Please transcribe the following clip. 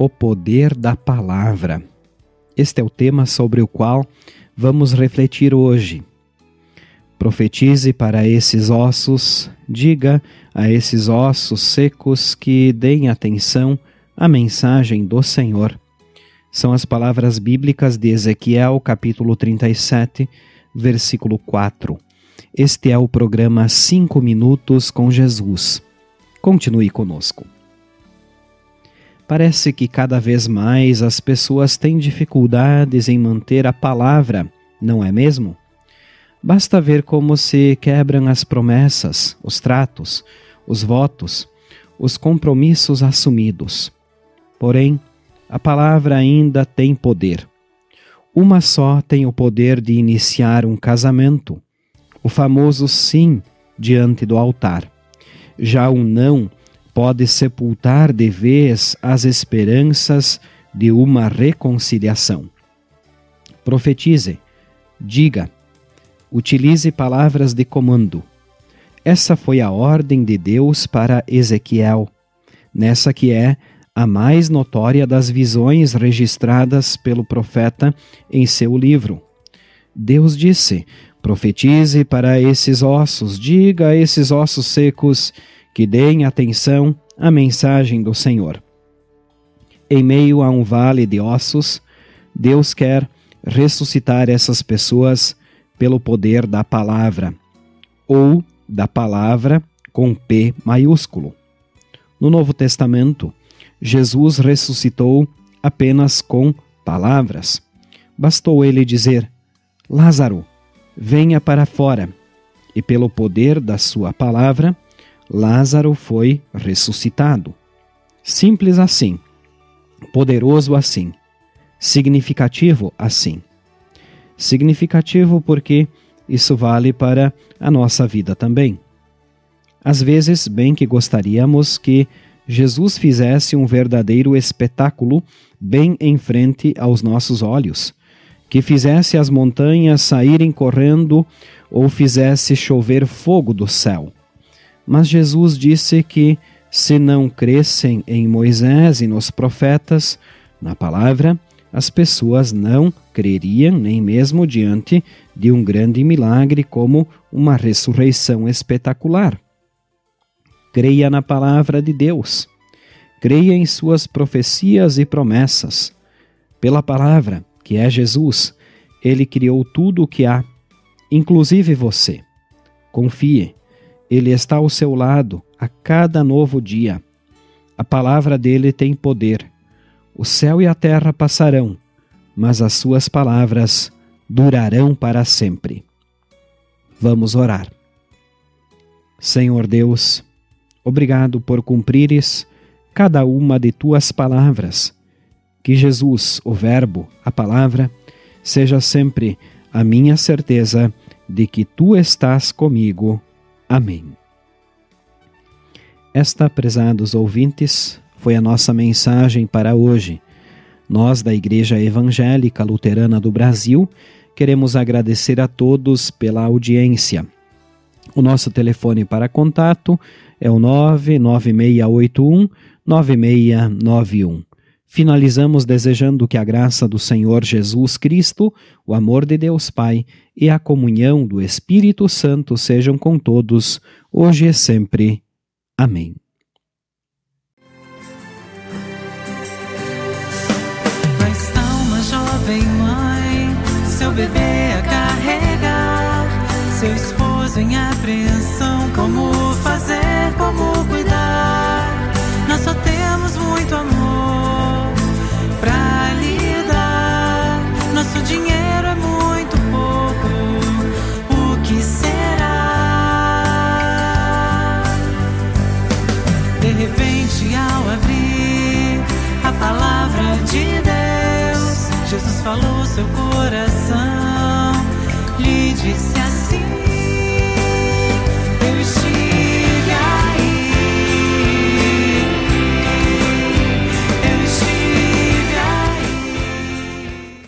o poder da palavra. Este é o tema sobre o qual vamos refletir hoje. Profetize para esses ossos, diga a esses ossos secos que deem atenção à mensagem do Senhor. São as palavras bíblicas de Ezequiel, capítulo 37, versículo 4. Este é o programa 5 Minutos com Jesus. Continue conosco. Parece que cada vez mais as pessoas têm dificuldades em manter a palavra, não é mesmo? Basta ver como se quebram as promessas, os tratos, os votos, os compromissos assumidos. Porém, a palavra ainda tem poder. Uma só tem o poder de iniciar um casamento, o famoso sim diante do altar. Já um não pode sepultar de vez as esperanças de uma reconciliação. Profetize, diga, utilize palavras de comando. Essa foi a ordem de Deus para Ezequiel, nessa que é a mais notória das visões registradas pelo profeta em seu livro. Deus disse: Profetize para esses ossos, diga a esses ossos secos que deem atenção à mensagem do Senhor. Em meio a um vale de ossos, Deus quer ressuscitar essas pessoas pelo poder da palavra, ou da palavra com P maiúsculo. No Novo Testamento, Jesus ressuscitou apenas com palavras. Bastou ele dizer: Lázaro, venha para fora. E pelo poder da sua palavra, Lázaro foi ressuscitado. Simples assim, poderoso assim, significativo assim significativo porque isso vale para a nossa vida também. Às vezes, bem que gostaríamos que Jesus fizesse um verdadeiro espetáculo bem em frente aos nossos olhos, que fizesse as montanhas saírem correndo ou fizesse chover fogo do céu. Mas Jesus disse que, se não crescem em Moisés e nos profetas, na palavra, as pessoas não creriam nem mesmo diante de um grande milagre como uma ressurreição espetacular. Creia na palavra de Deus. Creia em suas profecias e promessas. Pela palavra, que é Jesus, ele criou tudo o que há, inclusive você. Confie, ele está ao seu lado a cada novo dia. A palavra dele tem poder o céu e a terra passarão, mas as suas palavras durarão para sempre. Vamos orar. Senhor Deus, obrigado por cumprires cada uma de tuas palavras. Que Jesus, o Verbo, a palavra, seja sempre a minha certeza de que tu estás comigo. Amém. Esta, prezados ouvintes, foi a nossa mensagem para hoje. Nós, da Igreja Evangélica Luterana do Brasil, queremos agradecer a todos pela audiência. O nosso telefone para contato é o 99681 9691. Finalizamos desejando que a graça do Senhor Jesus Cristo, o amor de Deus Pai e a comunhão do Espírito Santo sejam com todos, hoje e sempre. Amém. De Deus. Falou seu coração, lhe disse